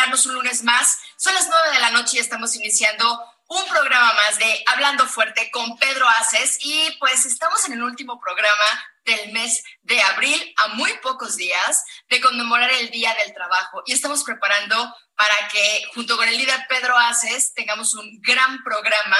Acompañarnos un lunes más. Son las nueve de la noche y estamos iniciando un programa más de Hablando Fuerte con Pedro Aces. Y pues estamos en el último programa del mes de abril, a muy pocos días de conmemorar el Día del Trabajo. Y estamos preparando para que, junto con el líder Pedro Aces, tengamos un gran programa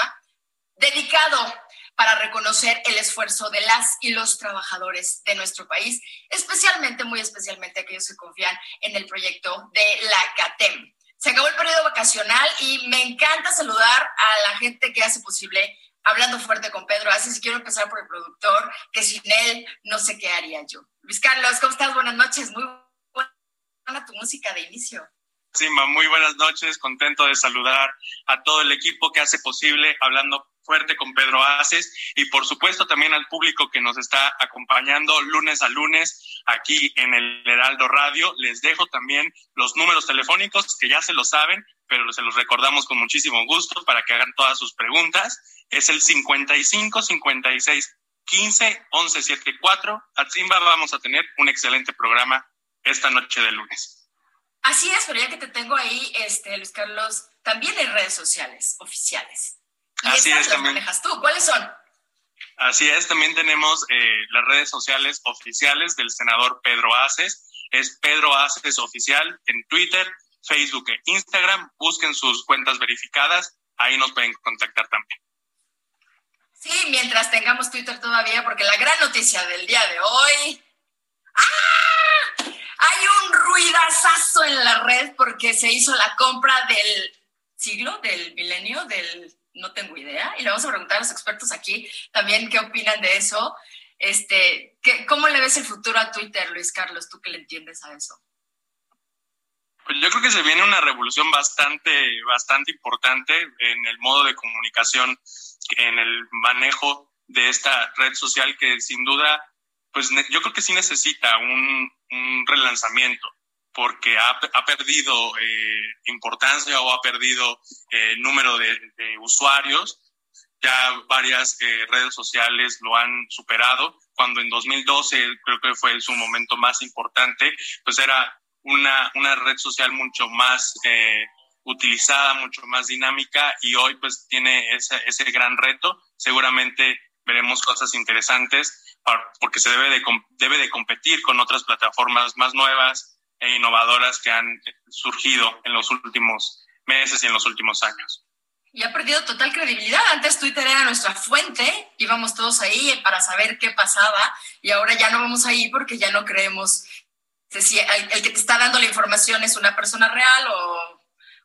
dedicado para reconocer el esfuerzo de las y los trabajadores de nuestro país, especialmente, muy especialmente aquellos que confían en el proyecto de la CATEM. Se acabó el periodo vacacional y me encanta saludar a la gente que hace posible Hablando Fuerte con Pedro Así quiero empezar por el productor, que sin él no sé qué haría yo. Luis Carlos, ¿cómo estás? Buenas noches. Muy buena tu música de inicio. Sima, muy buenas noches, contento de saludar a todo el equipo que hace posible Hablando Fuerte con Pedro Aces y por supuesto también al público que nos está acompañando lunes a lunes aquí en el Heraldo Radio. Les dejo también los números telefónicos que ya se lo saben, pero se los recordamos con muchísimo gusto para que hagan todas sus preguntas. Es el 55 56 15 11 74. A Simba vamos a tener un excelente programa esta noche de lunes. Así es, pero ya que te tengo ahí, este, Luis Carlos, también hay redes sociales oficiales. Y Así es, también. manejas tú. ¿Cuáles son? Así es, también tenemos eh, las redes sociales oficiales del senador Pedro Aces. Es Pedro Aces Oficial en Twitter, Facebook e Instagram. Busquen sus cuentas verificadas. Ahí nos pueden contactar también. Sí, mientras tengamos Twitter todavía, porque la gran noticia del día de hoy. ¡Ah! Hay un ruidazazo en la red porque se hizo la compra del siglo, del milenio, del no tengo idea. Y le vamos a preguntar a los expertos aquí también qué opinan de eso. Este, ¿qué, ¿Cómo le ves el futuro a Twitter, Luis Carlos? Tú que le entiendes a eso. Pues yo creo que se viene una revolución bastante, bastante importante en el modo de comunicación, en el manejo de esta red social que sin duda, pues yo creo que sí necesita un, un relanzamiento porque ha, ha perdido eh, importancia o ha perdido eh, número de, usuarios. Ya varias eh, redes sociales lo han superado. Cuando en 2012 creo que fue su momento más importante, pues era una, una red social mucho más eh, utilizada, mucho más dinámica y hoy pues tiene ese, ese gran reto. Seguramente veremos cosas interesantes porque se debe de, debe de competir con otras plataformas más nuevas e innovadoras que han surgido en los últimos meses y en los últimos años. Y ha perdido total credibilidad. Antes Twitter era nuestra fuente, íbamos todos ahí para saber qué pasaba y ahora ya no vamos ahí porque ya no creemos si el, que te está dando la información es una persona real o,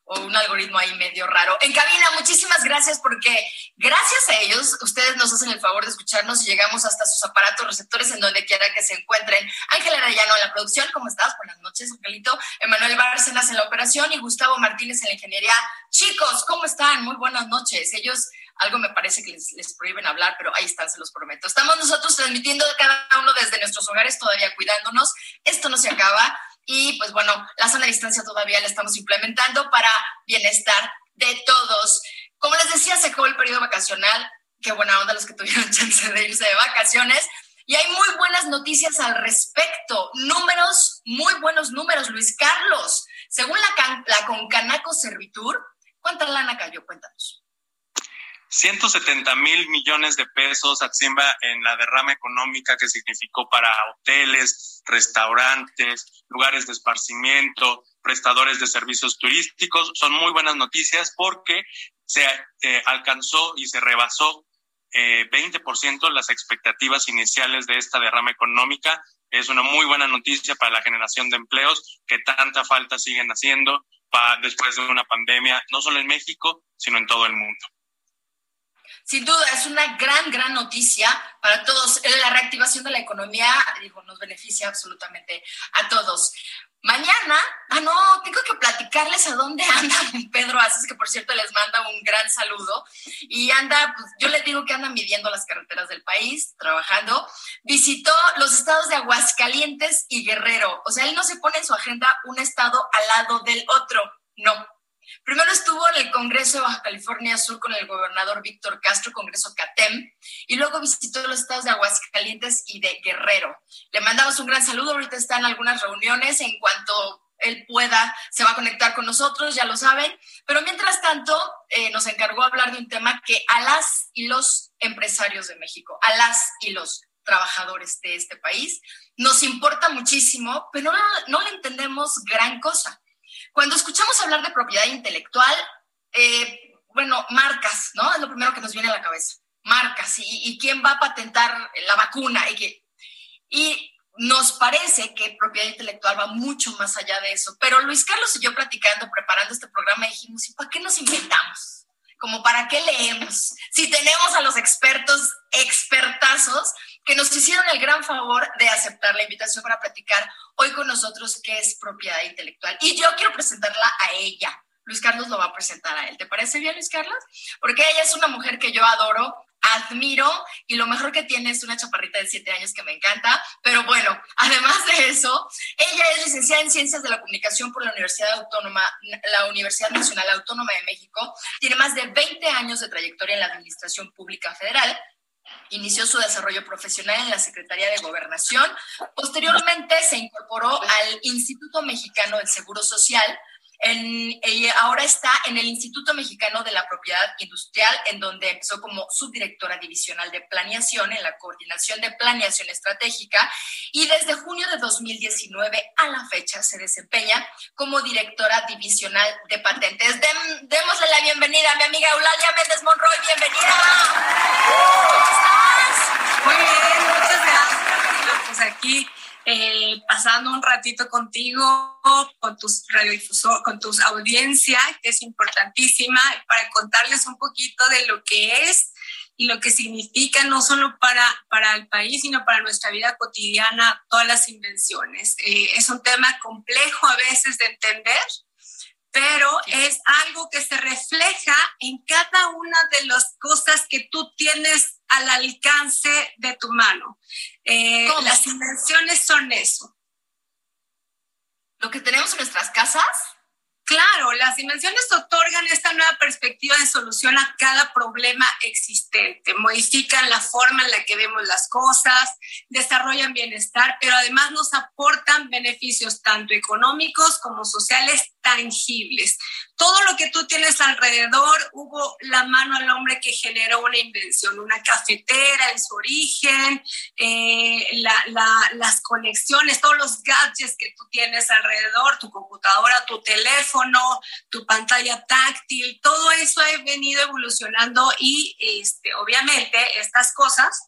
o un algoritmo ahí medio raro. En cabina, muchísimas gracias porque gracias a ellos ustedes nos hacen el favor de escucharnos y llegamos hasta sus aparatos receptores en donde quiera que se encuentren. Ángel Arellano en la producción, ¿cómo estás? Buenas noches, Angelito. Emanuel Bárcenas en la operación y Gustavo Martínez en la ingeniería. Chicos, ¿cómo están? Muy buenas noches. Ellos algo me parece que les, les, prohíben hablar, pero ahí están, se los prometo. Estamos nosotros transmitiendo cada uno desde nuestros hogares, todavía cuidándonos. Esto no se acaba. Y pues bueno, la sana distancia todavía la estamos implementando para bienestar de todos. Como les decía, se acabó el periodo vacacional. Qué buena onda los que tuvieron chance de irse de vacaciones. Y hay muy buenas noticias al respecto. Números, muy buenos números, Luis Carlos. Según la, la Concanaco Servitur, ¿cuánta lana cayó? Cuéntanos. 170 mil millones de pesos Simba en la derrama económica que significó para hoteles, restaurantes, lugares de esparcimiento, prestadores de servicios turísticos. Son muy buenas noticias porque se eh, alcanzó y se rebasó eh, 20% las expectativas iniciales de esta derrama económica. Es una muy buena noticia para la generación de empleos que tanta falta siguen haciendo después de una pandemia, no solo en México, sino en todo el mundo. Sin duda, es una gran, gran noticia para todos. La reactivación de la economía, digo, nos beneficia absolutamente a todos. Mañana, ah, no, tengo que platicarles a dónde anda Pedro Aces, que por cierto les manda un gran saludo. Y anda, pues yo le digo que anda midiendo las carreteras del país, trabajando. Visitó los estados de Aguascalientes y Guerrero. O sea, él no se pone en su agenda un estado al lado del otro. No, Primero estuvo en el Congreso de Baja California Sur con el gobernador Víctor Castro, Congreso CATEM, y luego visitó los estados de Aguascalientes y de Guerrero. Le mandamos un gran saludo, ahorita está en algunas reuniones, en cuanto él pueda, se va a conectar con nosotros, ya lo saben, pero mientras tanto eh, nos encargó hablar de un tema que a las y los empresarios de México, a las y los trabajadores de este país, nos importa muchísimo, pero no, no le entendemos gran cosa. Cuando escuchamos hablar de propiedad intelectual, eh, bueno, marcas, ¿no? Es lo primero que nos viene a la cabeza. Marcas y, quién va a patentar la vacuna. Y, que, y nos parece que propiedad intelectual va mucho más allá de eso. Pero Luis Carlos y yo platicando, preparando este programa, dijimos, ¿y para qué nos inventamos? Como para qué leemos. Si tenemos a los expertos, expertazos, que nos hicieron el gran favor de aceptar la invitación para platicar hoy con nosotros qué es propiedad intelectual. Y yo quiero presentarla a ella. Luis Carlos lo va a presentar a él. ¿Te parece bien, Luis Carlos? Porque ella es una mujer que yo adoro, admiro y lo mejor que tiene es una chaparrita de siete años que me encanta. Pero bueno, además de eso, ella es licenciada en Ciencias de la Comunicación por la Universidad Autónoma, la Universidad Nacional Autónoma de México. Tiene más de 20 años de trayectoria en la Administración Pública Federal Inició su desarrollo profesional en la Secretaría de Gobernación. Posteriormente se incorporó al Instituto Mexicano del Seguro Social, en, ahora está en el Instituto Mexicano de la Propiedad Industrial, en donde empezó como subdirectora divisional de planeación en la coordinación de planeación estratégica y desde junio de 2019 a la fecha se desempeña como directora divisional de patentes. démosle la bienvenida a mi amiga Eulalia Méndez Monroy, bienvenida. ¿Cómo estás? Muy bien, muchas gracias. Pues aquí eh, pasando un ratito contigo, con tus radiodifusores, con tus audiencia, que es importantísima, para contarles un poquito de lo que es y lo que significa no solo para, para el país, sino para nuestra vida cotidiana, todas las invenciones. Eh, es un tema complejo a veces de entender, pero es algo que se refleja en cada una de las cosas que tú tienes al alcance de tu mano. Eh, las invenciones son eso. Lo que tenemos en nuestras casas. Claro, las invenciones otorgan esta nueva perspectiva de solución a cada problema existente, modifican la forma en la que vemos las cosas, desarrollan bienestar, pero además nos aportan beneficios tanto económicos como sociales tangibles. Todo lo que tú tienes alrededor, hubo la mano al hombre que generó una invención, una cafetera en su origen, eh, las conexiones, todos los gadgets que tú tienes alrededor, tu computadora, tu teléfono, tu pantalla táctil, todo eso ha venido evolucionando y este, obviamente estas cosas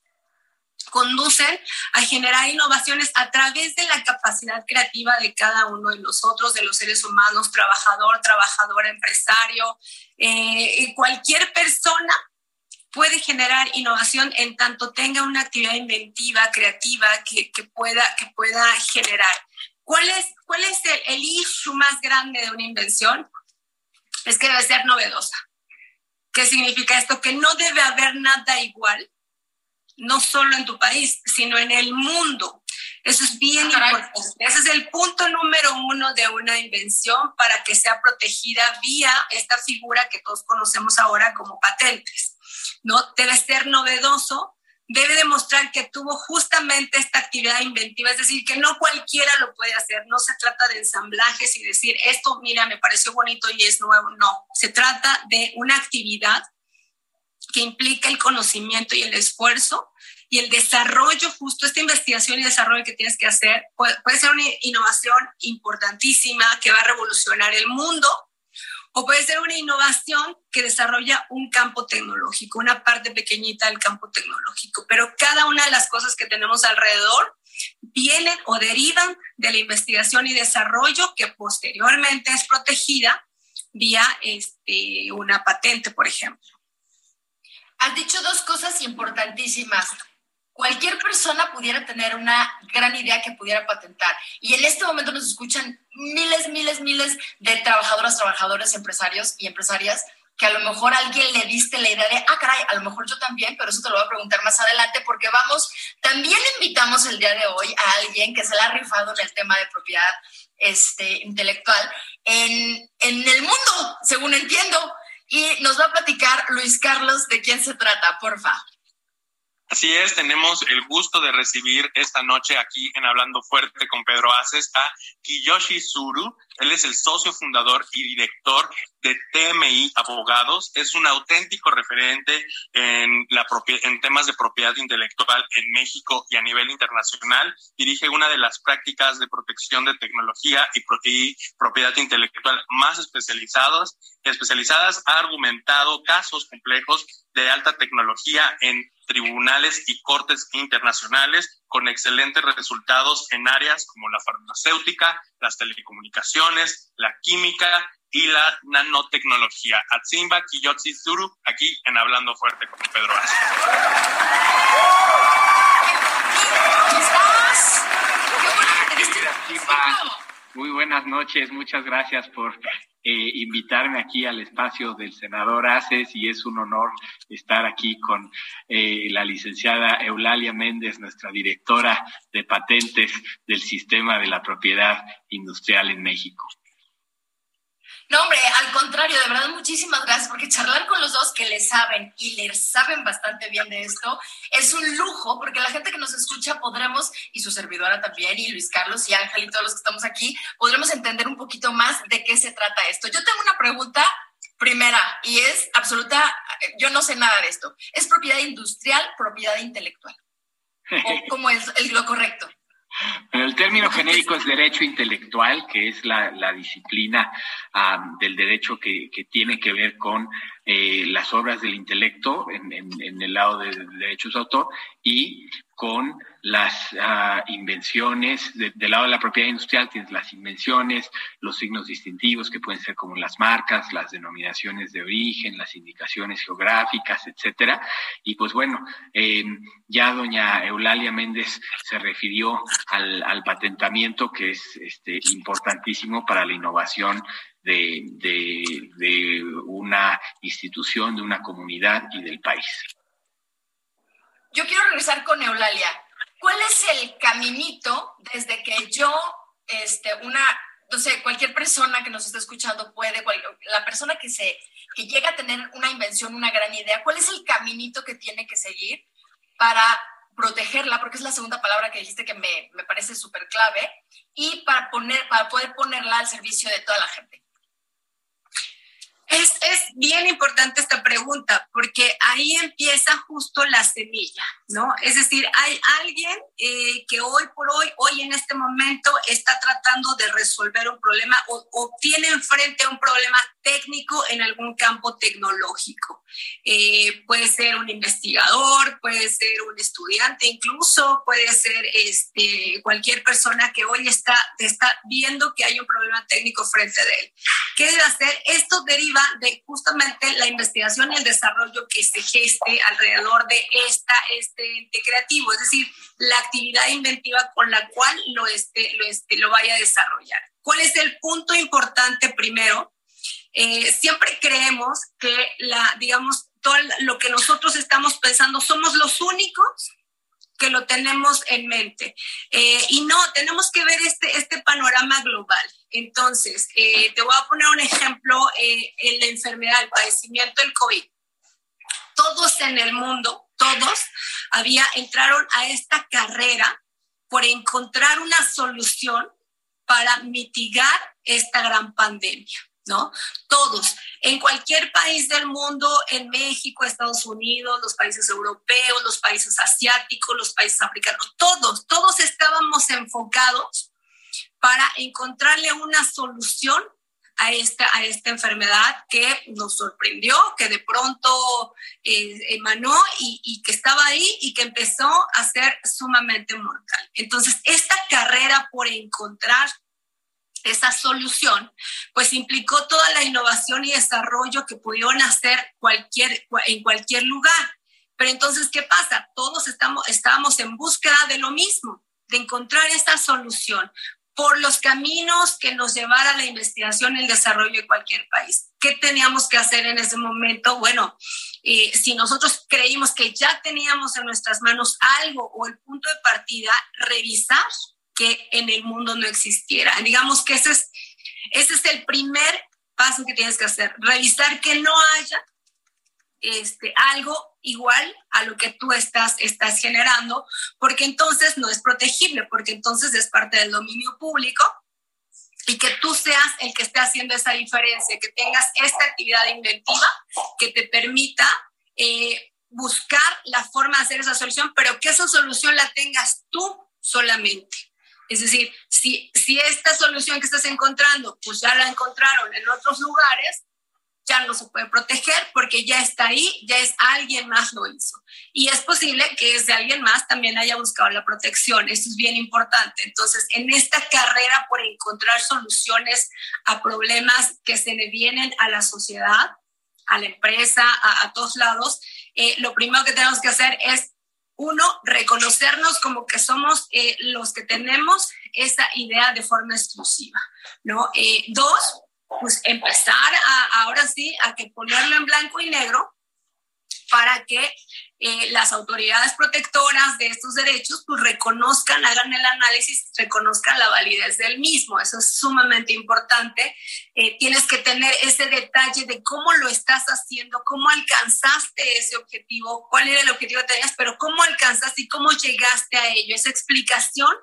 conducen a generar innovaciones a través de la capacidad creativa de cada uno de nosotros, de los seres humanos, trabajador, trabajadora, empresario. Eh, cualquier persona puede generar innovación en tanto tenga una actividad inventiva, creativa que, pueda, que pueda generar. ¿Cuál es, cuál es el, el issue más grande de una invención? Es que debe ser novedosa. ¿Qué significa esto? Que no debe haber nada igual no solo en tu país, sino en el mundo. Eso es bien importante. Ese es el punto número uno de una invención para que sea protegida vía esta figura que todos conocemos ahora como patentes. ¿no? Debe ser novedoso, debe demostrar que tuvo justamente esta actividad inventiva, es decir, que no cualquiera lo puede hacer, no se trata de ensamblajes y decir, esto, mira, me pareció bonito y es nuevo, no, se trata de una actividad que implica el conocimiento y el esfuerzo y el desarrollo, justo esta investigación y desarrollo que tienes que hacer, puede, ser una innovación importantísima que va a revolucionar el mundo, o puede ser una innovación que desarrolla un campo tecnológico, una parte pequeñita del campo tecnológico, pero cada una de las cosas que tenemos alrededor vienen o derivan de la investigación y desarrollo que posteriormente es protegida vía este, una patente, por ejemplo. Has dicho dos cosas importantísimas cualquier persona pudiera tener una gran idea que pudiera patentar. Y en este momento nos escuchan miles, miles, miles de trabajadoras, trabajadores, empresarios y empresarias que a lo mejor alguien le diste la idea de, ah, caray, a lo mejor yo también, pero eso te lo voy a preguntar más adelante porque vamos, también invitamos el día de hoy a alguien que se la ha rifado en el tema de propiedad este, intelectual en, en el mundo, según entiendo. Y nos va a platicar Luis Carlos de quién se trata, porfa. Así es, tenemos el gusto de recibir esta noche aquí en Hablando Fuerte con Pedro Aces a Kiyoshi Suru. Él es el socio fundador y director de TMI Abogados. Es un auténtico referente en, la en temas de propiedad intelectual en México y a nivel internacional. Dirige una de las prácticas de protección de tecnología y, y propiedad intelectual más especializados, especializadas. Ha argumentado casos complejos de alta tecnología en tribunales y cortes internacionales con excelentes resultados en áreas como la farmacéutica, las telecomunicaciones, la química y la nanotecnología. Atsimba Kiyotsi Zuru, aquí en Hablando Fuerte con Pedro Aza. Muy buenas noches, muchas gracias por eh, invitarme aquí al espacio del senador Aces y es un honor estar aquí con eh, la licenciada Eulalia Méndez, nuestra directora de patentes del sistema de la propiedad industrial en México. No, hombre, al contrario, de verdad, muchísimas gracias, porque charlar con los dos que le saben y le saben bastante bien de esto es un lujo, porque la gente que nos escucha podremos, y su servidora también, y Luis Carlos y Ángel y todos los que estamos aquí, podremos entender un poquito más de qué se trata esto. Yo tengo una pregunta primera, y es absoluta, yo no sé nada de esto. ¿Es propiedad industrial, propiedad intelectual? ¿O cómo es lo correcto? El término genérico es derecho intelectual, que es la, disciplina del derecho que, tiene que ver con eh, las obras del intelecto en, en, el lado de derechos de autor y con las ah, invenciones, del lado de la propiedad industrial tienes las invenciones, los signos distintivos que pueden ser como las marcas, las denominaciones de origen, las indicaciones geográficas, etcétera. Y pues bueno, eh, ya doña Eulalia Méndez se refirió al, patentamiento que es este, importantísimo para la innovación de, de, de una institución, de una comunidad y del país. Yo quiero regresar con Eulalia. ¿Cuál es el caminito desde que yo, este, una, no sé, cualquier persona que nos esté escuchando puede, la persona que se, que llega a tener una invención, una gran idea, ¿cuál es el caminito que tiene que seguir para protegerla, porque es la segunda palabra que dijiste que me, me parece súper clave, y para, poner, para poder ponerla al servicio de toda la gente? Es, bien importante esta pregunta porque ahí empieza justo la semilla, ¿no? Es decir, hay alguien eh, que hoy por hoy, hoy en este momento, está tratando de resolver un problema o, o tiene enfrente un problema técnico en algún campo tecnológico. Eh, puede ser un investigador, puede ser un estudiante incluso, puede ser este, cualquier persona que hoy está, está viendo que hay un problema técnico frente de él. ¿Qué debe hacer? Esto deriva de justamente la investigación y el desarrollo que se geste alrededor de esta, este ente creativo, es decir, la actividad inventiva con la cual lo, este, lo, este, lo vaya a desarrollar. ¿Cuál es el punto importante primero? Eh, siempre creemos que la, digamos, todo lo que nosotros estamos pensando somos los únicos que lo tenemos en mente. Eh, y no, tenemos que ver este, este panorama global. Entonces, eh, te voy a poner un ejemplo en la enfermedad, el padecimiento del COVID. Todos en el mundo todos había, entraron a esta carrera por encontrar una solución para mitigar esta gran pandemia. ¿No? Todos, en cualquier país del mundo, en México, Estados Unidos, los países europeos, los países asiáticos, los países africanos, todos, todos estábamos enfocados para encontrarle una solución a esta, a esta enfermedad que nos sorprendió, que de pronto eh, emanó y, y, que estaba ahí y que empezó a ser sumamente mortal. Entonces, esta carrera por encontrar esa solución, pues implicó toda la innovación y desarrollo que pudieron hacer cualquier, en cualquier lugar. Pero entonces, ¿qué pasa? Todos estamos, estábamos en búsqueda de lo mismo, de encontrar esta solución por los caminos que nos llevara la investigación y el desarrollo de cualquier país. ¿Qué teníamos que hacer en ese momento? Bueno, eh, si nosotros creímos que ya teníamos en nuestras manos algo o el punto de partida, revisar que en el mundo no existiera. Digamos que ese es, ese es el primer paso que tienes que hacer, revisar que no haya este, algo igual a lo que tú estás, estás generando, porque entonces no es protegible, porque entonces es parte del dominio público y que tú seas el que esté haciendo esa diferencia, que tengas esta actividad inventiva que te permita eh, buscar la forma de hacer esa solución, pero que esa solución la tengas tú solamente. Es decir, si, si esta solución que estás encontrando, pues ya la encontraron en otros lugares, ya no se puede proteger porque ya está ahí, ya es alguien más lo hizo. Y es posible que ese alguien más también haya buscado la protección. Eso es bien importante. Entonces, en esta carrera por encontrar soluciones a problemas que se le vienen a la sociedad, a la empresa, a, todos lados, eh, lo primero que tenemos que hacer es, uno, reconocernos como que somos eh, los que tenemos esa idea de forma exclusiva, ¿no? Eh, dos, pues empezar ahora sí a que ponerlo en blanco y negro para que eh, las autoridades protectoras de estos derechos pues reconozcan, hagan el análisis, reconozcan la validez del mismo. Eso es sumamente importante. Eh, tienes que tener ese detalle de cómo lo estás haciendo, cómo alcanzaste ese objetivo, cuál era el objetivo que tenías, pero cómo alcanzaste y cómo llegaste a ello. Esa explicación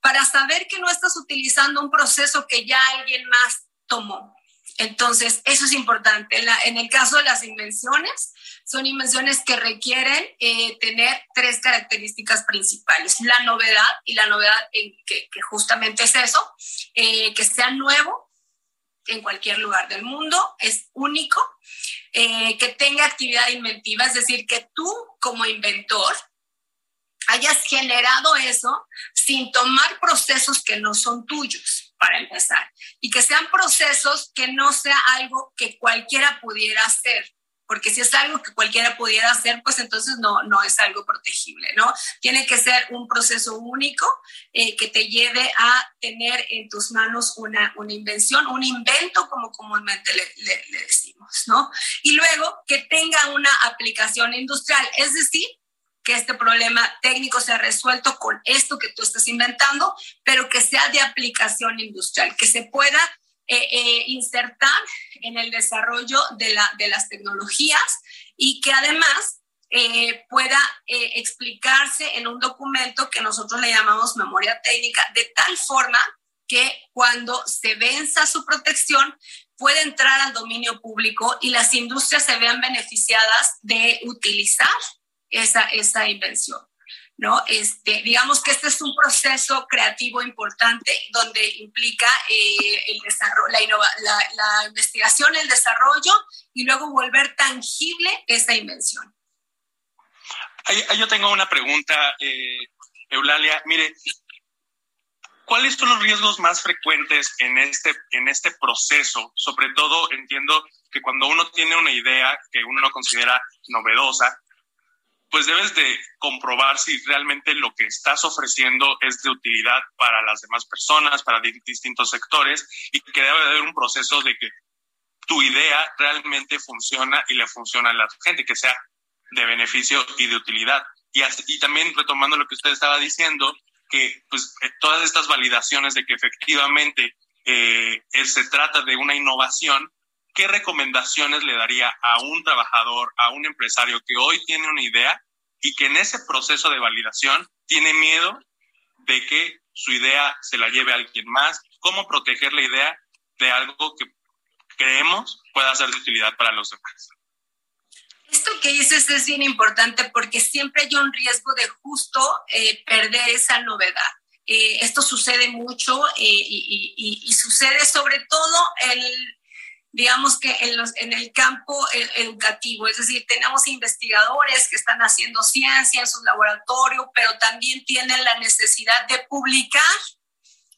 para saber que no estás utilizando un proceso que ya alguien más tomó. Entonces, eso es importante. En, en, el caso de las invenciones, son invenciones que requieren eh, tener tres características principales. La novedad, y la novedad que, justamente es eso, eh, que sea nuevo en cualquier lugar del mundo, es único, eh, que tenga actividad inventiva, es decir, que tú como inventor hayas generado eso sin tomar procesos que no son tuyos para empezar, y que sean procesos que no sea algo que cualquiera pudiera hacer, porque si es algo que cualquiera pudiera hacer, pues entonces no, no es algo protegible, ¿no? Tiene que ser un proceso único eh, que te lleve a tener en tus manos una, una invención, un invento, como comúnmente le, le, le decimos, ¿no? Y luego que tenga una aplicación industrial, es decir, que este problema técnico sea resuelto con esto que tú estás inventando, pero que sea de aplicación industrial, que se pueda eh, eh, insertar en el desarrollo de, la, de, las tecnologías y que además eh, pueda explicarse en un documento que nosotros le llamamos memoria técnica, de tal forma que cuando se venza su protección puede entrar al dominio público y las industrias se vean beneficiadas de utilizar esa, esa invención. ¿No? Este, digamos que este es un proceso creativo importante donde implica eh, el desarrollo, la, la, la, investigación, el desarrollo y luego volver tangible esa invención. Yo tengo una pregunta, eh, Eulalia. Mire, ¿cuáles son los riesgos más frecuentes en este, en este proceso? Sobre todo entiendo que cuando uno tiene una idea que uno no considera novedosa, pues debes de comprobar si realmente lo que estás ofreciendo es de utilidad para las demás personas, para distintos sectores, y que debe haber un proceso de que tu idea realmente funciona y le funciona a la gente, que sea de beneficio y de utilidad. Y, y también retomando lo que usted estaba diciendo, que pues eh, todas estas validaciones de que efectivamente eh, se trata de una innovación, ¿qué recomendaciones le daría a un trabajador, a un empresario que hoy tiene una idea y que en ese proceso de validación tiene miedo de que su idea se la lleve a alguien más, cómo proteger la idea de algo que creemos pueda ser de utilidad para los demás. Esto que dices es bien importante porque siempre hay un riesgo de justo eh, perder esa novedad. Eh, esto sucede mucho eh, y, y, sucede sobre todo el, digamos que en, los, en el campo educativo, es decir, tenemos investigadores que están haciendo ciencia en su laboratorio, pero también tienen la necesidad de publicar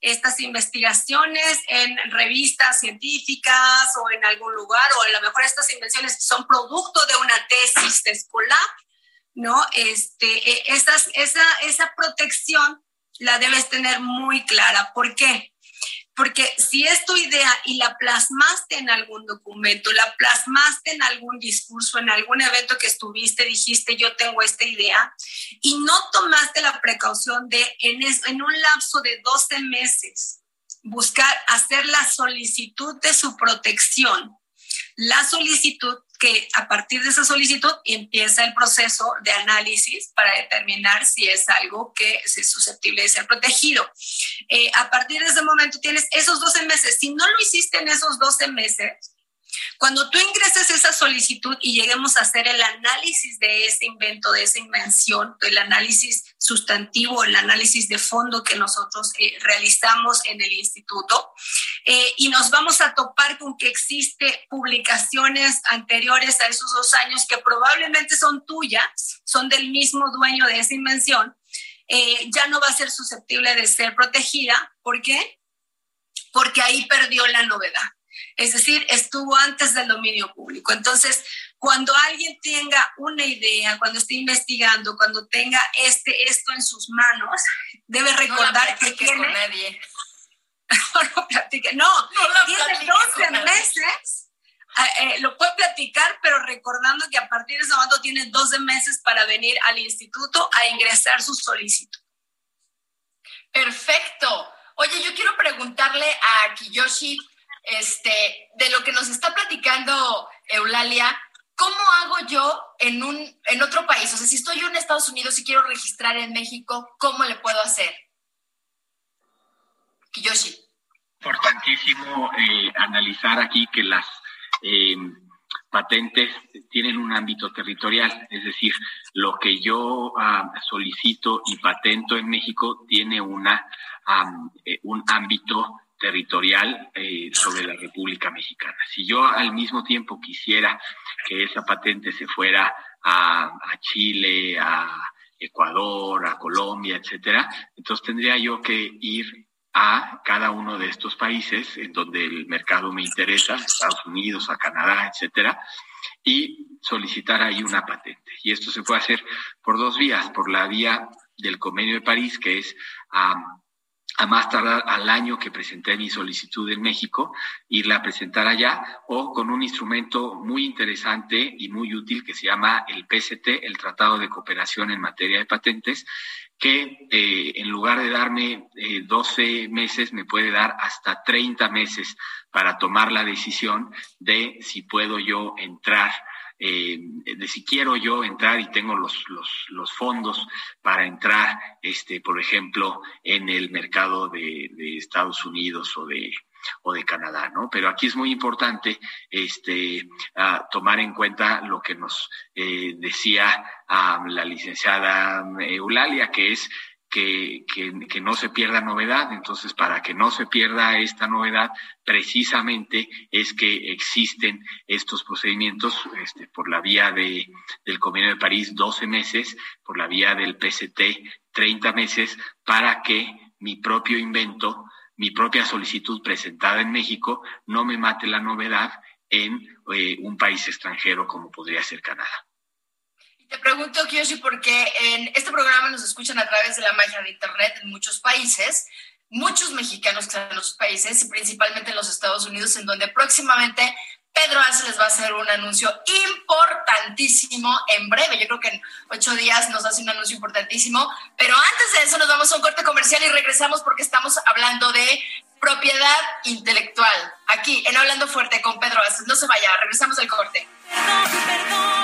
estas investigaciones en revistas científicas o en algún lugar, o a lo mejor estas invenciones son producto de una tesis escolar, ¿no? Este, e, esas, esa, esa protección la debes tener muy clara. ¿Por qué? Porque si es tu idea y la plasmaste en algún documento, la plasmaste en algún discurso, en algún evento que estuviste, dijiste yo tengo esta idea, y no tomaste la precaución de en, en un lapso de 12 meses buscar hacer la solicitud de su protección, la solicitud que a partir de esa solicitud empieza el proceso de análisis para determinar si es algo que es susceptible de ser protegido. Eh, a partir de ese momento tienes esos 12 meses. Si no lo hiciste en esos 12 meses, cuando tú ingreses esa solicitud y lleguemos a hacer el análisis de ese invento, de esa invención, el análisis sustantivo, el análisis de fondo que nosotros eh, realizamos en el instituto, eh, y nos vamos a topar con que existe publicaciones anteriores a esos dos años que probablemente son tuyas, son del mismo dueño de esa invención, eh, ya no va a ser susceptible de ser protegida. ¿Por qué? Porque ahí perdió la novedad es decir, estuvo antes del dominio público. Entonces, cuando alguien tenga una idea, cuando esté investigando, cuando tenga este, esto en sus manos, debe recordar que tiene... Con nadie. no lo platique, no, tiene 12 meses, eh, eh, lo puede platicar, pero recordando que a partir de ese momento tiene 12 meses para venir al instituto a ingresar su solicitud. Perfecto. Oye, yo quiero preguntarle a Kiyoshi, este, de lo que nos está platicando Eulalia, ¿cómo hago yo en, un, en otro país? O sea, si estoy yo en Estados Unidos y quiero registrar en México, ¿cómo le puedo hacer? Kiyoshi. Importantísimo eh, analizar aquí que las eh, patentes tienen un ámbito territorial, es decir, lo que yo solicito y patento en México tiene una, eh, un ámbito territorial eh, sobre la República Mexicana. Si yo al mismo tiempo quisiera que esa patente se fuera a, Chile, a Ecuador, a Colombia, etcétera, entonces tendría yo que ir a cada uno de estos países en donde el mercado me interesa, Estados Unidos, a Canadá, etcétera, y solicitar ahí una patente. Y esto se puede hacer por dos vías, por la vía del Convenio de París, que es a más tardar al año que presenté mi solicitud en México, irla a presentar allá, o con un instrumento muy interesante y muy útil que se llama el PCT, el Tratado de Cooperación en Materia de Patentes, que eh, en lugar de darme 12 eh, meses, me puede dar hasta 30 meses para tomar la decisión de si puedo yo entrar eh, de si quiero yo entrar y tengo los, los, fondos para entrar, este, por ejemplo, en el mercado de, Estados Unidos o de, o de Canadá, ¿no? Pero aquí es muy importante este, tomar en cuenta lo que nos eh, decía la licenciada Eulalia, que es que, no se pierda novedad. Entonces, para que no se pierda esta novedad, precisamente es que existen estos procedimientos este, por la vía de, del Convenio de París 12 meses, por la vía del PCT 30 meses, para que mi propio invento, mi propia solicitud presentada en México, no me mate la novedad en eh, un país extranjero como podría ser Canadá. Te pregunto, Kiyoshi, porque en este programa nos escuchan a través de la magia de Internet en muchos países, muchos mexicanos en los países y principalmente en los Estados Unidos, en donde próximamente Pedro Ace les va a hacer un anuncio importantísimo en breve. Yo creo que en ocho días nos hace un anuncio importantísimo. Pero antes de eso nos vamos a un corte comercial y regresamos porque estamos hablando de propiedad intelectual. Aquí en Hablando Fuerte con Pedro Ace. No se vaya, regresamos al corte. Perdón, perdón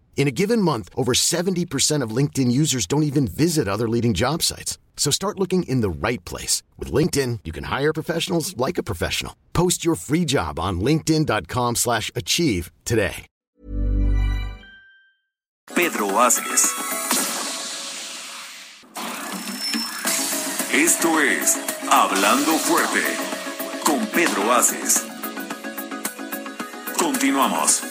In a given month, over 70% of LinkedIn users don't even visit other leading job sites. So start looking in the right place. With LinkedIn, you can hire professionals like a professional. Post your free job on linkedin.com slash achieve today. Pedro Aces. Esto es Hablando Fuerte con Pedro Aces. Continuamos.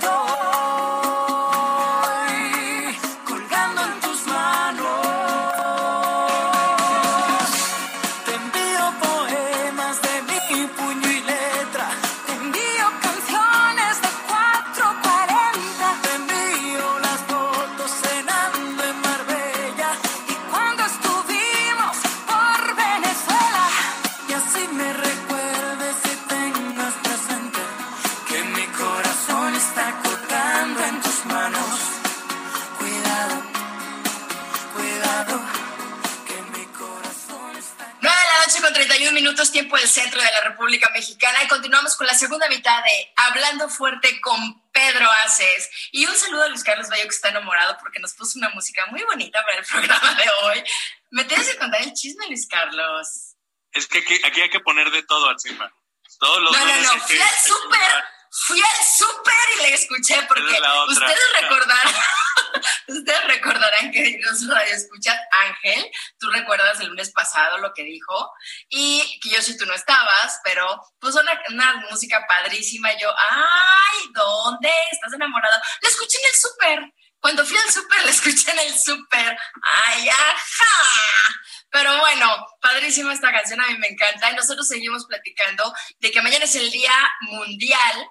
del centro de la República Mexicana. Y continuamos con la segunda mitad de Hablando Fuerte con Pedro Aces. Y un saludo a Luis Carlos Bayo, que está enamorado porque nos puso una música muy bonita para el programa de hoy. Me tienes que contar el chisme, Luis Carlos. Es que aquí, aquí hay que poner de todo, Atsifa. Todos los No, no, no, fui al súper, fui al súper y le escuché porque es ustedes recordarán, ustedes recordarán que los radio escuchan Ángel, tú recuerdas el lunes pasado lo que dijo y que yo si tú no estabas, pero puso una, una música padrísima y yo, ay, ¿dónde? ¿Estás enamorado? La escuché en el súper. Cuando fui al súper, la escuché en el súper. ¡Ay, ajá! Pero bueno, padrísima esta canción, a mí me encanta. Y nosotros seguimos platicando de que mañana es el Día Mundial.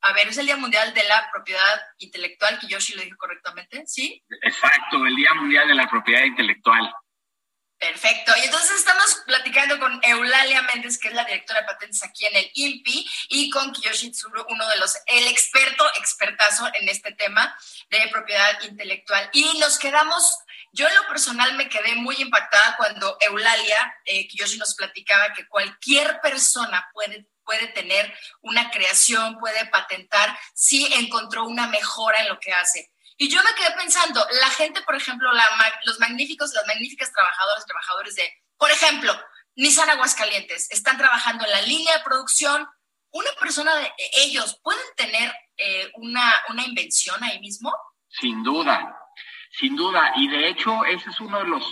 A ver, es el Día Mundial de la Propiedad Intelectual, que Yoshi lo dijo correctamente, ¿sí? Exacto, el Día Mundial de la Propiedad Intelectual. Perfecto. Y entonces estamos platicando con Eulalia Méndez, que es la directora de patentes aquí en el INPI, y con Kiyoshi Tsuru, uno de los, el experto, expertazo en este tema de propiedad intelectual. Y nos quedamos, yo en lo personal me quedé muy impactada cuando Eulalia, eh, Kiyoshi nos platicaba que cualquier persona puede puede tener una creación, puede patentar si encontró una mejora en lo que hace. Y yo me quedé pensando, la gente, por ejemplo, la, los magníficos, las magníficas trabajadoras, trabajadores de, por ejemplo, Nissan Aguascalientes, están trabajando en la línea de producción. Una persona de ellos pueden tener eh, una, una invención ahí mismo. Sin duda, sin duda. Y de hecho, ese es uno de los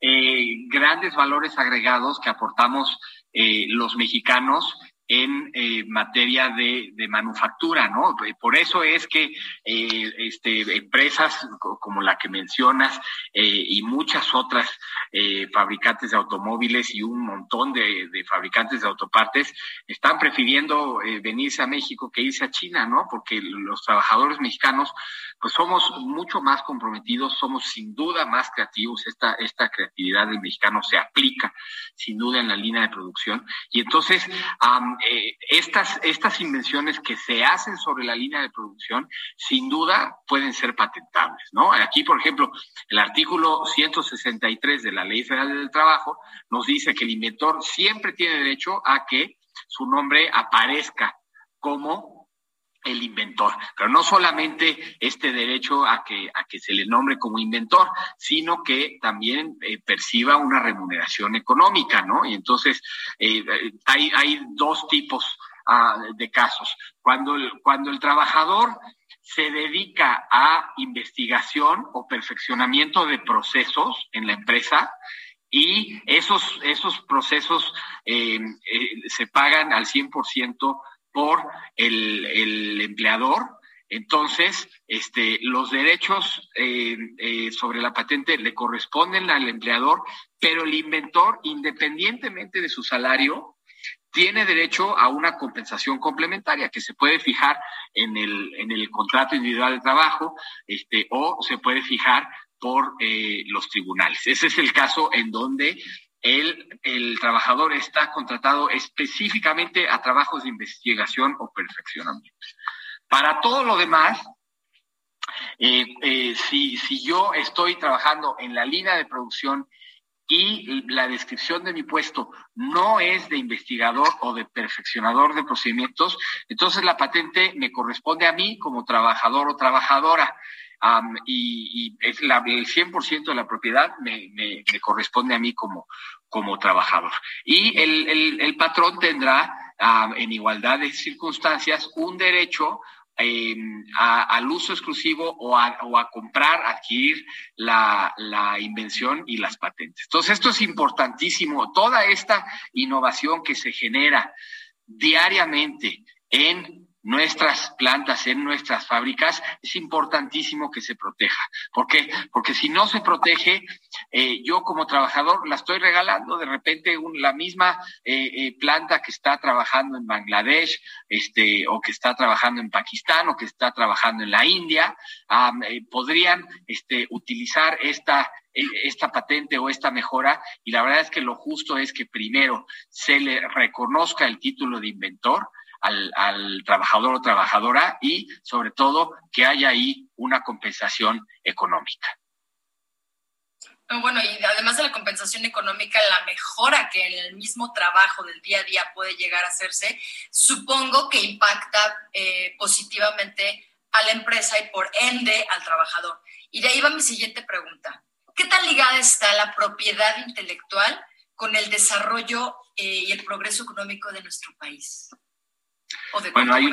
eh, grandes valores agregados que aportamos eh, los mexicanos en eh, materia de, de, manufactura, ¿no? Por eso es que eh, este, empresas como la que mencionas eh, y muchas otras eh, fabricantes de automóviles y un montón de, de fabricantes de autopartes están prefiriendo eh, venirse a México que irse a China, ¿no? Porque los trabajadores mexicanos, pues somos mucho más comprometidos, somos sin duda más creativos, esta, esta creatividad del mexicano se aplica sin duda en la línea de producción y entonces um, eh, estas, estas invenciones que se hacen sobre la línea de producción, sin duda pueden ser patentables, ¿no? Aquí, por ejemplo, el artículo 163 de la Ley Federal del Trabajo nos dice que el inventor siempre tiene derecho a que su nombre aparezca como el inventor, pero no solamente este derecho a que, a que se le nombre como inventor, sino que también eh, perciba una remuneración económica, ¿no? Y entonces eh, hay, hay dos tipos uh, de casos. Cuando el, cuando el trabajador se dedica a investigación o perfeccionamiento de procesos en la empresa, y esos, esos procesos eh, eh, se pagan al 100% por el, el empleador entonces, este, los derechos eh, eh, sobre la patente le corresponden al empleador, pero el inventor, independientemente de su salario, tiene derecho a una compensación complementaria que se puede fijar en el, en el contrato individual de trabajo este, o se puede fijar por eh, los tribunales. Ese es el caso en donde el, el trabajador está contratado específicamente a trabajos de investigación o perfeccionamiento. Para todo lo demás, eh, eh, si, si yo estoy trabajando en la línea de producción y la descripción de mi puesto no es de investigador o de perfeccionador de procedimientos, entonces la patente me corresponde a mí como trabajador o trabajadora. Y, es la, el 100% de la propiedad me, corresponde a mí como, como trabajador. Y el, el, patrón tendrá, en igualdad de circunstancias, un derecho eh, al uso exclusivo o a, o a comprar, adquirir la, la, invención y las patentes. Entonces, esto es importantísimo. Toda esta innovación que se genera diariamente en nuestras plantas, en nuestras fábricas, es importantísimo que se proteja. ¿Por qué? Porque si no se protege, eh, yo como trabajador la estoy regalando de repente la misma eh, eh, planta que está trabajando en Bangladesh, este, o que está trabajando en Pakistán, o que está trabajando en la India, podrían este, utilizar esta esta patente o esta mejora y la verdad es que lo justo es que primero se le reconozca el título de inventor, al, al trabajador o trabajadora y sobre todo que haya ahí una compensación económica. Bueno, y además de la compensación económica, la mejora que en el mismo trabajo del día a día puede llegar a hacerse, supongo que impacta eh, positivamente a la empresa y por ende al trabajador. Y de ahí va mi siguiente pregunta. ¿Qué tan ligada está la propiedad intelectual con el desarrollo eh, y el progreso económico de nuestro país? Bueno, hay,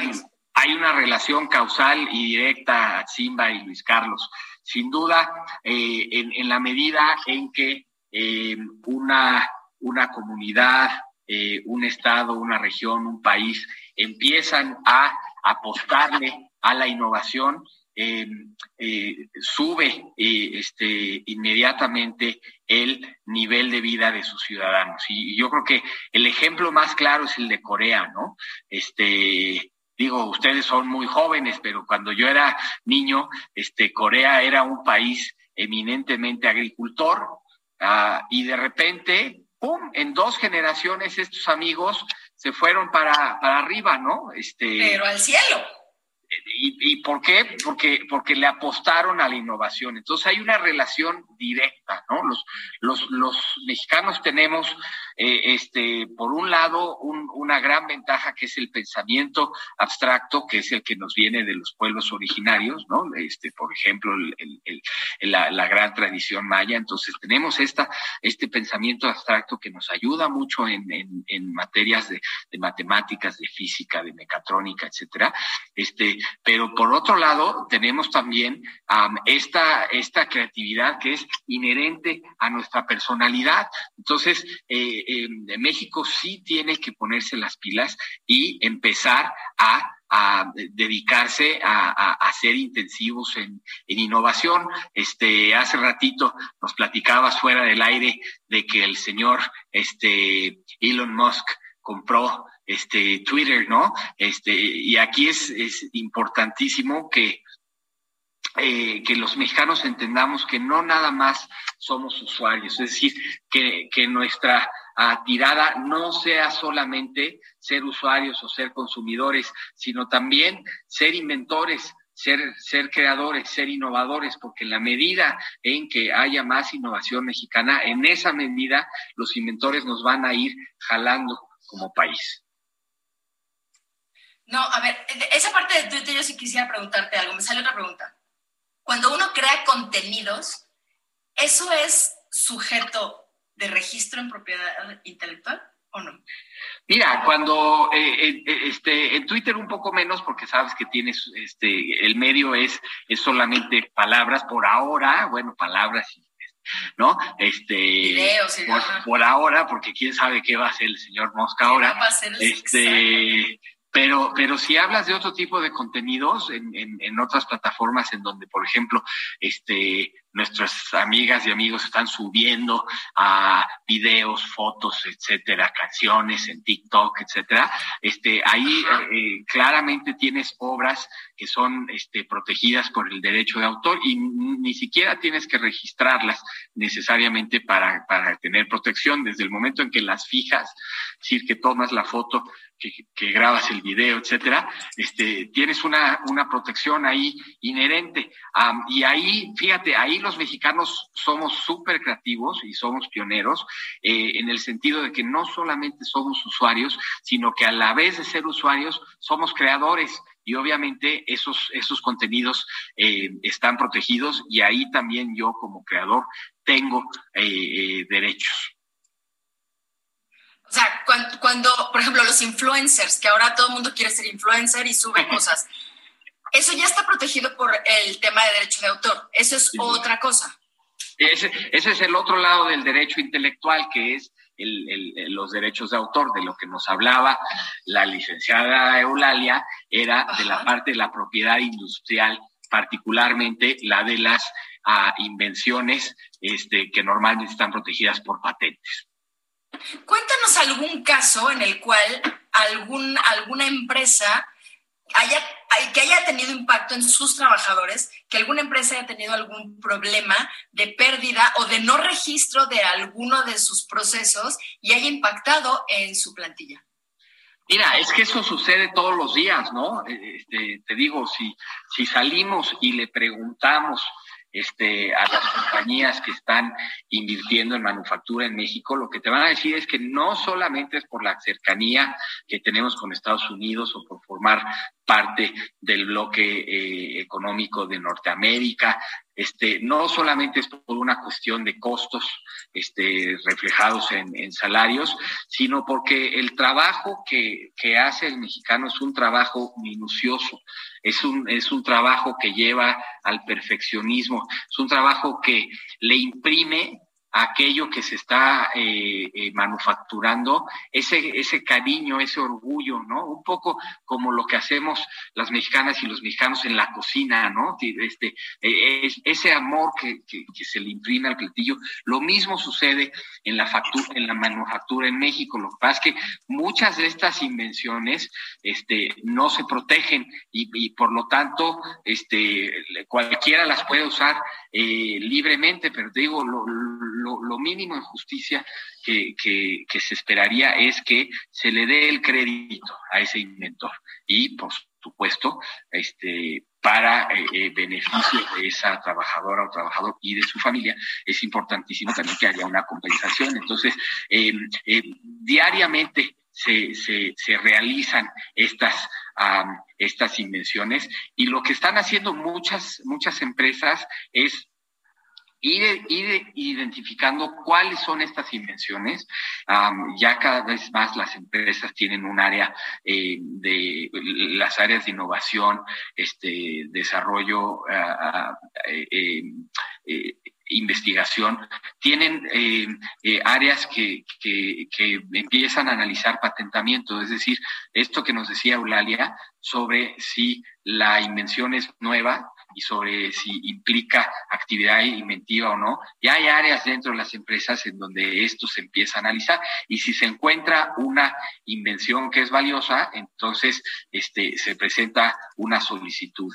hay una relación causal y directa, Simba y Luis Carlos. Sin duda, eh, en, la medida en que eh, una, una comunidad, eh, un estado, una región, un país empiezan a apostarle a la innovación, sube este, inmediatamente el nivel de vida de sus ciudadanos. Y yo creo que el ejemplo más claro es el de Corea, ¿no? Este, digo, ustedes son muy jóvenes, pero cuando yo era niño, este, Corea era un país eminentemente agricultor, uh, y de repente, ¡pum!, en dos generaciones estos amigos se fueron para, para arriba, ¿no? Este, pero al cielo. ¿Y, ¿Y, por qué? Porque, porque le apostaron a la innovación. Entonces hay una relación directa, ¿no? Los, los, los mexicanos tenemos eh, este, por un lado, una gran ventaja que es el pensamiento abstracto, que es el que nos viene de los pueblos originarios, ¿no? Este, por ejemplo, la, gran tradición maya. Entonces, tenemos esta, este pensamiento abstracto que nos ayuda mucho en, materias de, matemáticas, de física, de mecatrónica, etcétera. Este, pero por otro lado, tenemos también esta, esta creatividad que es inherente a nuestra personalidad. Entonces, eh, México sí tiene que ponerse las pilas y empezar a dedicarse a, ser intensivos en, innovación. Este, hace ratito nos platicabas fuera del aire de que el señor este, Elon Musk compró este Twitter, ¿no? Este, y aquí es, importantísimo que eh, que los mexicanos entendamos que no nada más somos usuarios, es decir, que nuestra ah, tirada no sea solamente ser usuarios o ser consumidores, sino también ser inventores, ser, ser creadores, ser innovadores, porque en la medida en que haya más innovación mexicana, en esa medida los inventores nos van a ir jalando como país. No, a ver, esa parte de Twitter yo sí quisiera preguntarte algo. Me sale otra pregunta cuando uno crea contenidos, ¿eso es sujeto de registro en propiedad intelectual o no? Mira, cuando eh, eh, este, en Twitter un poco menos, porque sabes que tienes, este, el medio es, es solamente palabras por ahora, bueno, palabras ¿no? Este, Videos, por, por, ahora, porque quién sabe qué va a hacer el señor Mosca ahora. este, Pero, pero si hablas de otro tipo de contenidos en, en, en otras plataformas en donde, por ejemplo, este, nuestras amigas y amigos están subiendo a videos, fotos, etcétera, canciones en TikTok, etcétera. Este, ahí eh, claramente tienes obras que son este, protegidas por el derecho de autor y ni siquiera tienes que registrarlas necesariamente para, para tener protección. Desde el momento en que las fijas, es decir, que tomas la foto, que, que grabas el video, etcétera, este, tienes una, una protección ahí inherente. y ahí, fíjate, ahí los mexicanos somos súper creativos y somos pioneros eh, en el sentido de que no solamente somos usuarios, sino que a la vez de ser usuarios somos creadores y obviamente esos, esos contenidos eh, están protegidos y ahí también yo como creador tengo eh, derechos. O sea, cuando, cuando, por ejemplo, los influencers, que ahora todo el mundo quiere ser influencer y sube cosas, eso ya está protegido por el tema de derecho de autor. Eso es otra cosa. Ese, ese, es el otro lado del derecho intelectual, que es el, el, los derechos de autor. De lo que nos hablaba la licenciada Eulalia era Ajá. de la parte de la propiedad industrial, particularmente la de las uh, invenciones este, que normalmente están protegidas por patentes. Cuéntanos algún caso en el cual algún, alguna empresa haya, que haya tenido impacto en sus trabajadores, que alguna empresa haya tenido algún problema de pérdida o de no registro de alguno de sus procesos y haya impactado en su plantilla. Mira, es que eso sucede todos los días, ¿no? Este, te digo, si, si salimos y le preguntamos este, a las compañías que están invirtiendo en manufactura en México, lo que te van a decir es que no solamente es por la cercanía que tenemos con Estados Unidos o por formar parte del bloque eh, económico de Norteamérica, este, no solamente es por una cuestión de costos este, reflejados en, salarios, sino porque el trabajo que, que, hace el mexicano es un trabajo minucioso, es un, es un trabajo que lleva al perfeccionismo, es un trabajo que le imprime aquello que se está eh, eh, manufacturando, ese, ese cariño, ese orgullo, ¿no? Un poco como lo que hacemos las mexicanas y los mexicanos en la cocina, ¿no? Este, eh, es, ese amor que, que, se le imprime al platillo. Lo mismo sucede en la factura, en la manufactura en México. Lo que pasa es que muchas de estas invenciones este, no se protegen y, por lo tanto este, cualquiera las puede usar libremente, pero te digo, lo, lo, lo mínimo en justicia que, que, se esperaría es que se le dé el crédito a ese inventor y, por supuesto, este, para eh, eh, beneficio de esa trabajadora o trabajador y de su familia, es importantísimo también que haya una compensación. Entonces, eh, diariamente se, se, realizan estas, estas invenciones y lo que están haciendo muchas, muchas empresas es Ir, ir, identificando cuáles son estas invenciones. Um, ya cada vez más las empresas tienen un área eh, de las áreas de innovación, este, desarrollo, uh, investigación, tienen eh, eh, áreas que, que, que, empiezan a analizar patentamiento, es decir, esto que nos decía Eulalia sobre si la invención es nueva y sobre si implica actividad inventiva o no. Ya hay áreas dentro de las empresas en donde esto se empieza a analizar y si se encuentra una invención que es valiosa, entonces este, se presenta una solicitud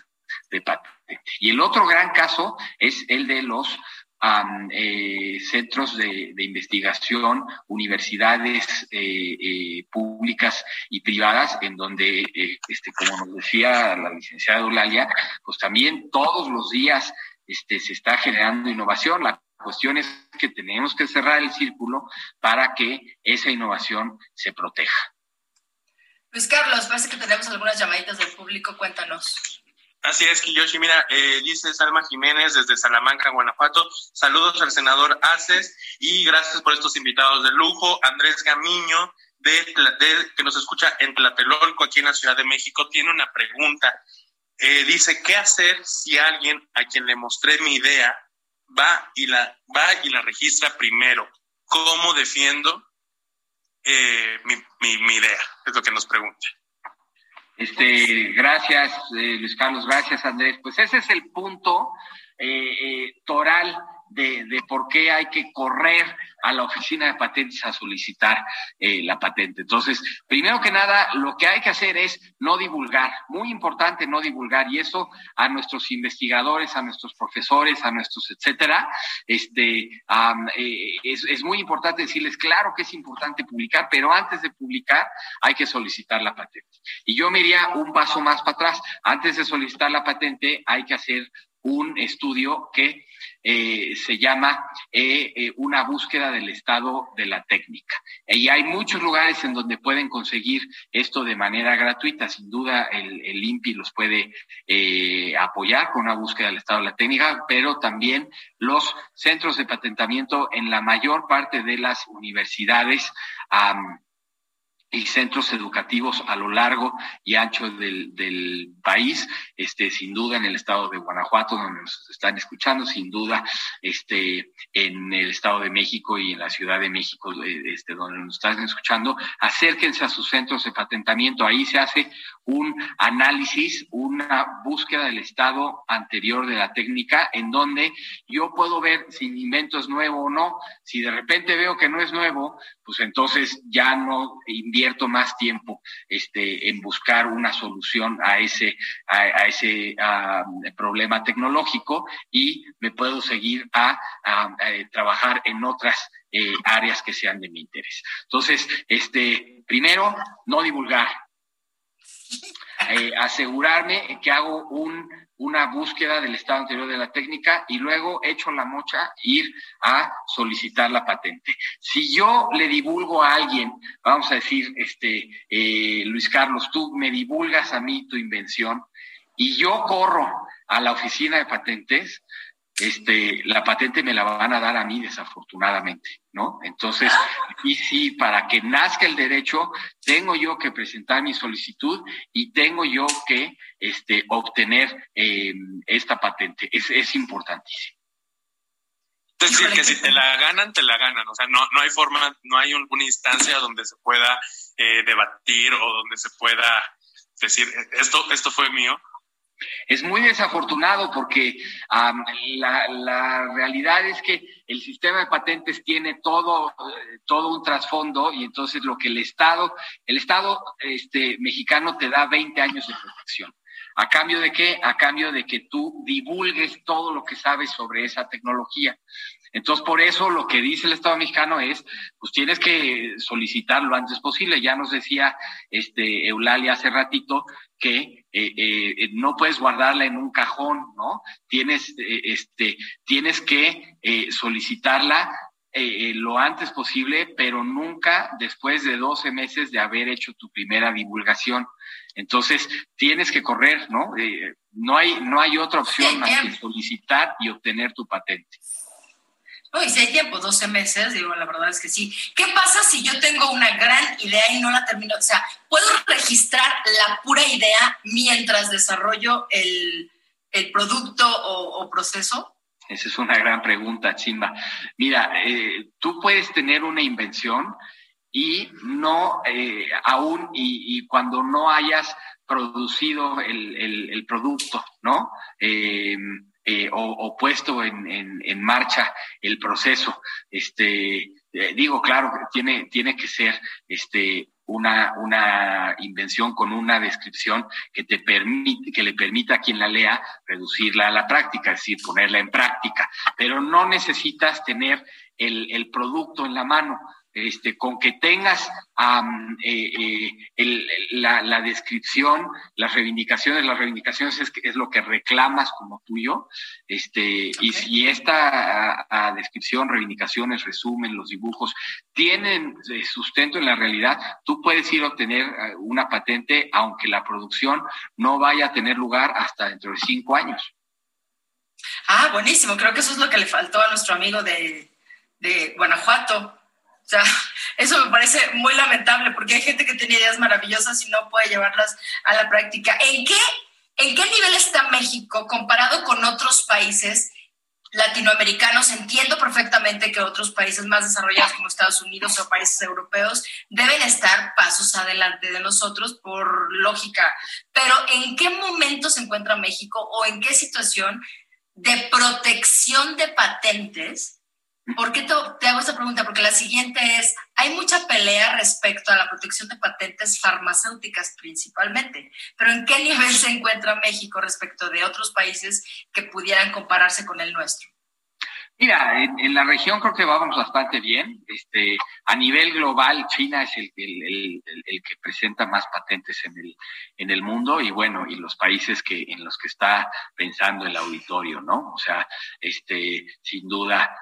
de patente. Y el otro gran caso es el de los Um, eh, centros de, investigación, universidades eh, eh, públicas y privadas, en donde, este, como nos decía la licenciada Eulalia, pues también todos los días este, se está generando innovación. La cuestión es que tenemos que cerrar el círculo para que esa innovación se proteja. Luis Carlos, parece que tenemos algunas llamaditas del público, cuéntanos. Así es, Kiyoshi. Mira, eh, dice Salma Jiménez desde Salamanca, Guanajuato. Saludos al senador Aces y gracias por estos invitados de lujo. Andrés Gamiño, de, que nos escucha en Tlatelolco, aquí en la Ciudad de México, tiene una pregunta. Eh, dice, ¿qué hacer si alguien a quien le mostré mi idea va y la, va y la registra primero? ¿Cómo defiendo eh, mi, mi idea? Es lo que nos pregunta. Este, gracias, eh, Luis Carlos, gracias, Andrés. Pues ese es el punto eh, eh, toral de, de, por qué hay que correr a la oficina de patentes a solicitar eh, la patente. Entonces, primero que nada, lo que hay que hacer es no divulgar, muy importante no divulgar, y eso a nuestros investigadores, a nuestros profesores, a nuestros etcétera, este, eh, es, es muy importante decirles, claro que es importante publicar, pero antes de publicar hay que solicitar la patente. Y yo me iría un paso más para atrás. Antes de solicitar la patente hay que hacer un estudio que eh, se llama eh, eh, una búsqueda del estado de la técnica. Y hay muchos lugares en donde pueden conseguir esto de manera gratuita. Sin duda, el, el INPI los puede eh, apoyar con una búsqueda del estado de la técnica, pero también los centros de patentamiento en la mayor parte de las universidades. Y centros educativos a lo largo y ancho del, del, país, este, sin duda en el estado de Guanajuato, donde nos están escuchando, sin duda, este, en el estado de México y en la Ciudad de México, este, donde nos están escuchando, acérquense a sus centros de patentamiento. Ahí se hace un análisis, una búsqueda del estado anterior de la técnica, en donde yo puedo ver si mi invento es nuevo o no. Si de repente veo que no es nuevo, pues entonces ya no invierto más tiempo este, en buscar una solución a ese, a, ese problema tecnológico y me puedo seguir a, a trabajar en otras eh, áreas que sean de mi interés. Entonces, este, primero, no divulgar, eh, asegurarme que hago un, una búsqueda del estado anterior de la técnica y luego echo la mocha ir a solicitar la patente. Si yo le divulgo a alguien, vamos a decir, este, eh, Luis Carlos, tú me divulgas a mí tu invención y yo corro a la oficina de patentes, este, la patente me la van a dar a mí desafortunadamente, ¿no? Entonces, y sí, para que nazca el derecho, tengo yo que presentar mi solicitud y tengo yo que este, obtener eh, esta patente. Es, es importantísimo. Es decir, que si te la ganan, te la ganan. O sea, no, no hay forma, no hay una instancia donde se pueda eh, debatir o donde se pueda decir, esto, esto fue mío es muy desafortunado porque la, realidad es que el sistema de patentes tiene todo, todo un trasfondo y entonces lo que el Estado, el Estado este, mexicano te da 20 años de protección. ¿A cambio de qué? A cambio de que tú divulgues todo lo que sabes sobre esa tecnología. Entonces, por eso lo que dice el Estado mexicano es, pues tienes que solicitar lo antes posible. Ya nos decía este Eulalia hace ratito que eh, eh, no puedes guardarla en un cajón, ¿no? Tienes, eh, este, tienes que eh, solicitarla eh, lo antes posible, pero nunca después de 12 meses de haber hecho tu primera divulgación. Entonces, tienes que correr, ¿no? No hay, no hay otra opción más que solicitar y obtener tu patente. No, y si hay tiempo, 12 meses, digo, la verdad es que sí. ¿Qué pasa si yo tengo una gran idea y no la termino? O sea, ¿puedo registrar la pura idea mientras desarrollo el, el producto o, proceso? Esa es una gran pregunta, Chimba. Mira, eh, tú puedes tener una invención y no eh, aún, y, cuando no hayas producido el, el, producto, ¿no? Eh, eh, o, puesto en, en, marcha el proceso. Este, digo, claro, tiene, tiene que ser este, una, una invención con una descripción que te permite, que le permita a quien la lea reducirla a la práctica, es decir, ponerla en práctica. Pero no necesitas tener el, el producto en la mano este, con que tengas um, eh, eh, el, la, la, descripción, las reivindicaciones, las reivindicaciones es, es, lo que reclamas como tuyo, este, okay. y si esta a, a descripción, reivindicaciones, resumen, los dibujos, tienen eh, sustento en la realidad, tú puedes ir a obtener uh, una patente aunque la producción no vaya a tener lugar hasta dentro de cinco años. Ah, buenísimo. Creo que eso es lo que le faltó a nuestro amigo de, de Guanajuato o sea, eso me parece muy lamentable porque hay gente que tiene ideas maravillosas y no puede llevarlas a la práctica. ¿En qué, en qué nivel está México comparado con otros países latinoamericanos, entiendo perfectamente que otros países más desarrollados como Estados Unidos o países europeos deben estar pasos adelante de nosotros por lógica, pero ¿en qué momento se encuentra México o en qué situación de protección de patentes? ¿Por qué te, hago esta pregunta? Porque la siguiente es, hay mucha pelea respecto a la protección de patentes farmacéuticas principalmente, pero ¿en qué nivel se encuentra México respecto de otros países que pudieran compararse con el nuestro? Mira, en, la región creo que vamos bastante bien. Este, a nivel global, China es el, el, el, que presenta más patentes en el, en el mundo y bueno, y los países que, en los que está pensando el auditorio, ¿no? O sea, este, sin duda,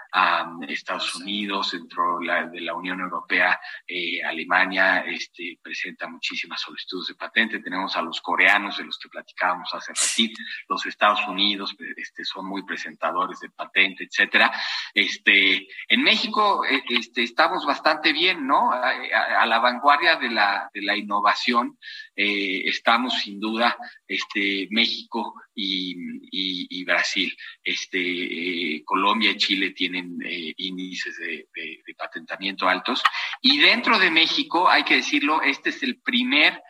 Estados Unidos, dentro de la Unión Europea, eh, Alemania, este, presenta muchísimas solicitudes de patente. Tenemos a los coreanos, de los que platicábamos hace ratito, los Estados Unidos, este, son muy presentadores de patente, etcétera. Este, en México eh, este, estamos bastante bien, ¿no? A, la vanguardia de la, de la innovación eh, estamos sin duda este, México y, Brasil. Este, eh, Colombia y Chile tienen índices de, de patentamiento altos. Y dentro de México, hay que decirlo, este es el primer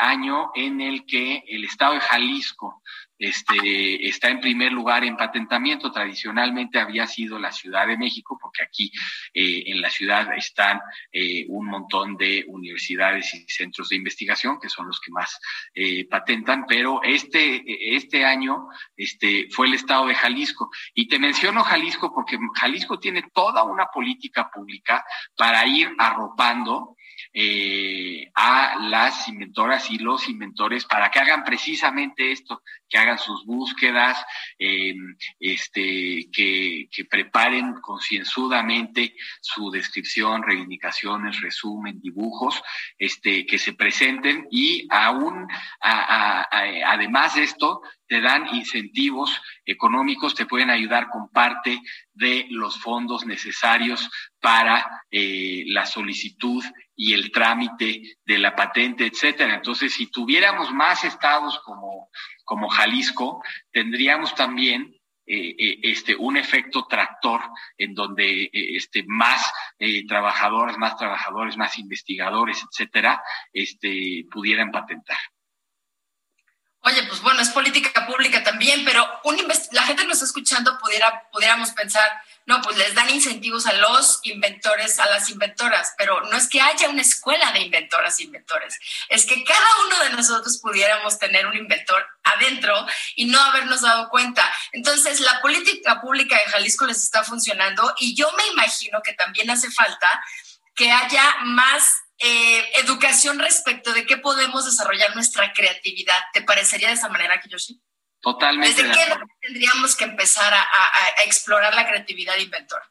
año en el que el estado de Jalisco este, está en primer lugar en patentamiento. Tradicionalmente había sido la Ciudad de México, porque aquí eh, en la ciudad están eh, un montón de universidades y centros de investigación, que son los que más eh, patentan, pero este, este año este, fue el estado de Jalisco. Y te menciono Jalisco porque Jalisco tiene toda una política pública para ir arropando eh, a las inventoras y los inventores para que hagan precisamente esto, que hagan sus búsquedas, eh, este, que, que preparen concienzudamente su descripción, reivindicaciones, resumen, dibujos, este, que se presenten y aún, además de esto, te dan incentivos económicos, te pueden ayudar con parte de los fondos necesarios para eh, la solicitud y el trámite de la patente, etcétera. Entonces, si tuviéramos más estados como, como Jalisco, tendríamos también eh, eh, este un efecto tractor en donde este más trabajadores, más trabajadores, más investigadores, etcétera, este pudieran patentar. Oye, pues bueno, es política pública también, pero un la gente que nos está escuchando pudiera, pudiéramos pensar, no, pues les dan incentivos a los inventores, a las inventoras, pero no es que haya una escuela de inventoras e inventores, es que cada uno de nosotros pudiéramos tener un inventor adentro y no habernos dado cuenta. Entonces, la política pública de Jalisco les está funcionando y yo me imagino que también hace falta que haya más eh, educación respecto de qué podemos desarrollar nuestra creatividad. ¿Te parecería de esa manera, Kiyoshi? Totalmente. ¿Desde qué tendríamos que empezar a, explorar la creatividad inventora?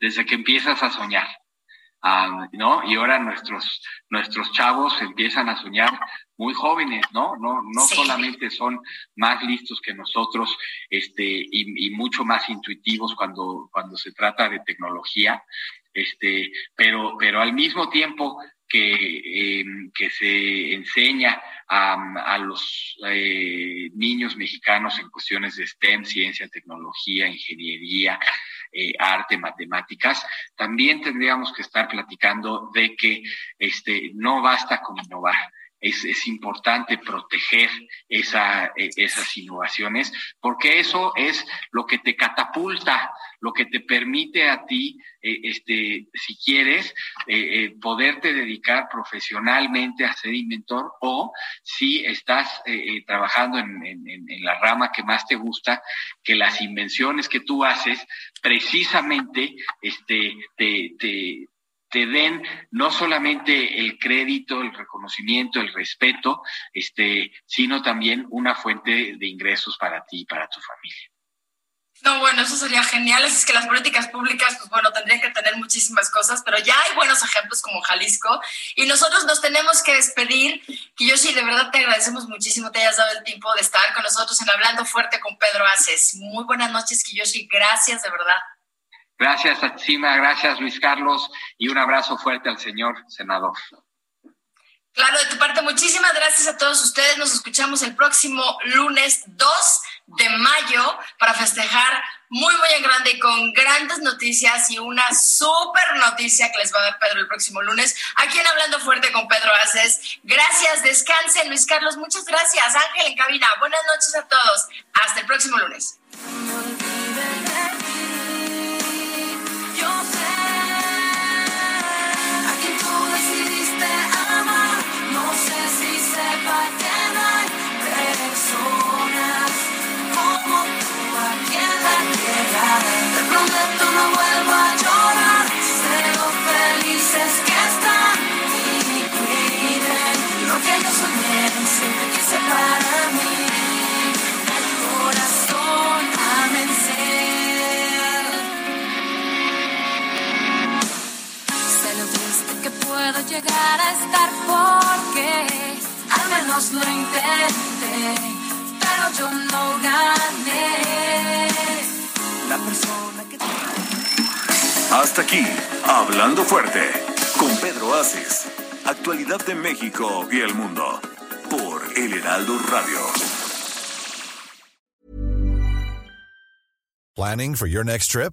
Desde que empiezas a soñar. ¿no? Y ahora nuestros, nuestros chavos empiezan a soñar muy jóvenes, ¿no? No, no solamente son más listos que nosotros, este, y, y, mucho más intuitivos cuando, cuando se trata de tecnología, este, pero, pero al mismo tiempo que, em, que se enseña a, los eh, niños mexicanos en cuestiones de STEM, ciencia, tecnología, ingeniería, eh, arte, matemáticas, también tendríamos que estar platicando de que este, no basta con innovar, es, es, importante proteger esa, e, esas innovaciones, porque eso es lo que te catapulta, lo que te permite a ti, eh, este, si quieres, eh, eh, poderte dedicar profesionalmente a ser inventor o si estás trabajando en, en, en, la rama que más te gusta, que las invenciones que tú haces precisamente este, te, te te den no solamente el crédito, el reconocimiento, el respeto, este, sino también una fuente de ingresos para ti y para tu familia. No, bueno, eso sería genial. Es que las políticas públicas, pues bueno, tendrían que tener muchísimas cosas, pero ya hay buenos ejemplos como Jalisco y nosotros nos tenemos que despedir. Kiyoshi, de verdad te agradecemos muchísimo, te hayas dado el tiempo de estar con nosotros en Hablando Fuerte con Pedro Aces. Muy buenas noches, Kiyoshi. Gracias, de verdad. Gracias, Atsima, gracias, Luis Carlos, y un abrazo fuerte al señor senador. Claro, de tu parte, muchísimas gracias a todos ustedes. Nos escuchamos el próximo lunes 2 de mayo para festejar muy, muy en grande y con grandes noticias y una súper noticia que les va a dar Pedro el próximo lunes. Aquí en Hablando Fuerte con Pedro Aces. Gracias, descansen, Luis Carlos. Muchas gracias. Ángel en cabina. Buenas noches a todos. Hasta el próximo lunes. Llegar a estar porque al menos lo intenté, pero yo no gané. La persona que Hasta aquí, Hablando Fuerte, con Pedro Aces. Actualidad de México y el mundo. Por El Heraldo Radio. Planning for your next trip?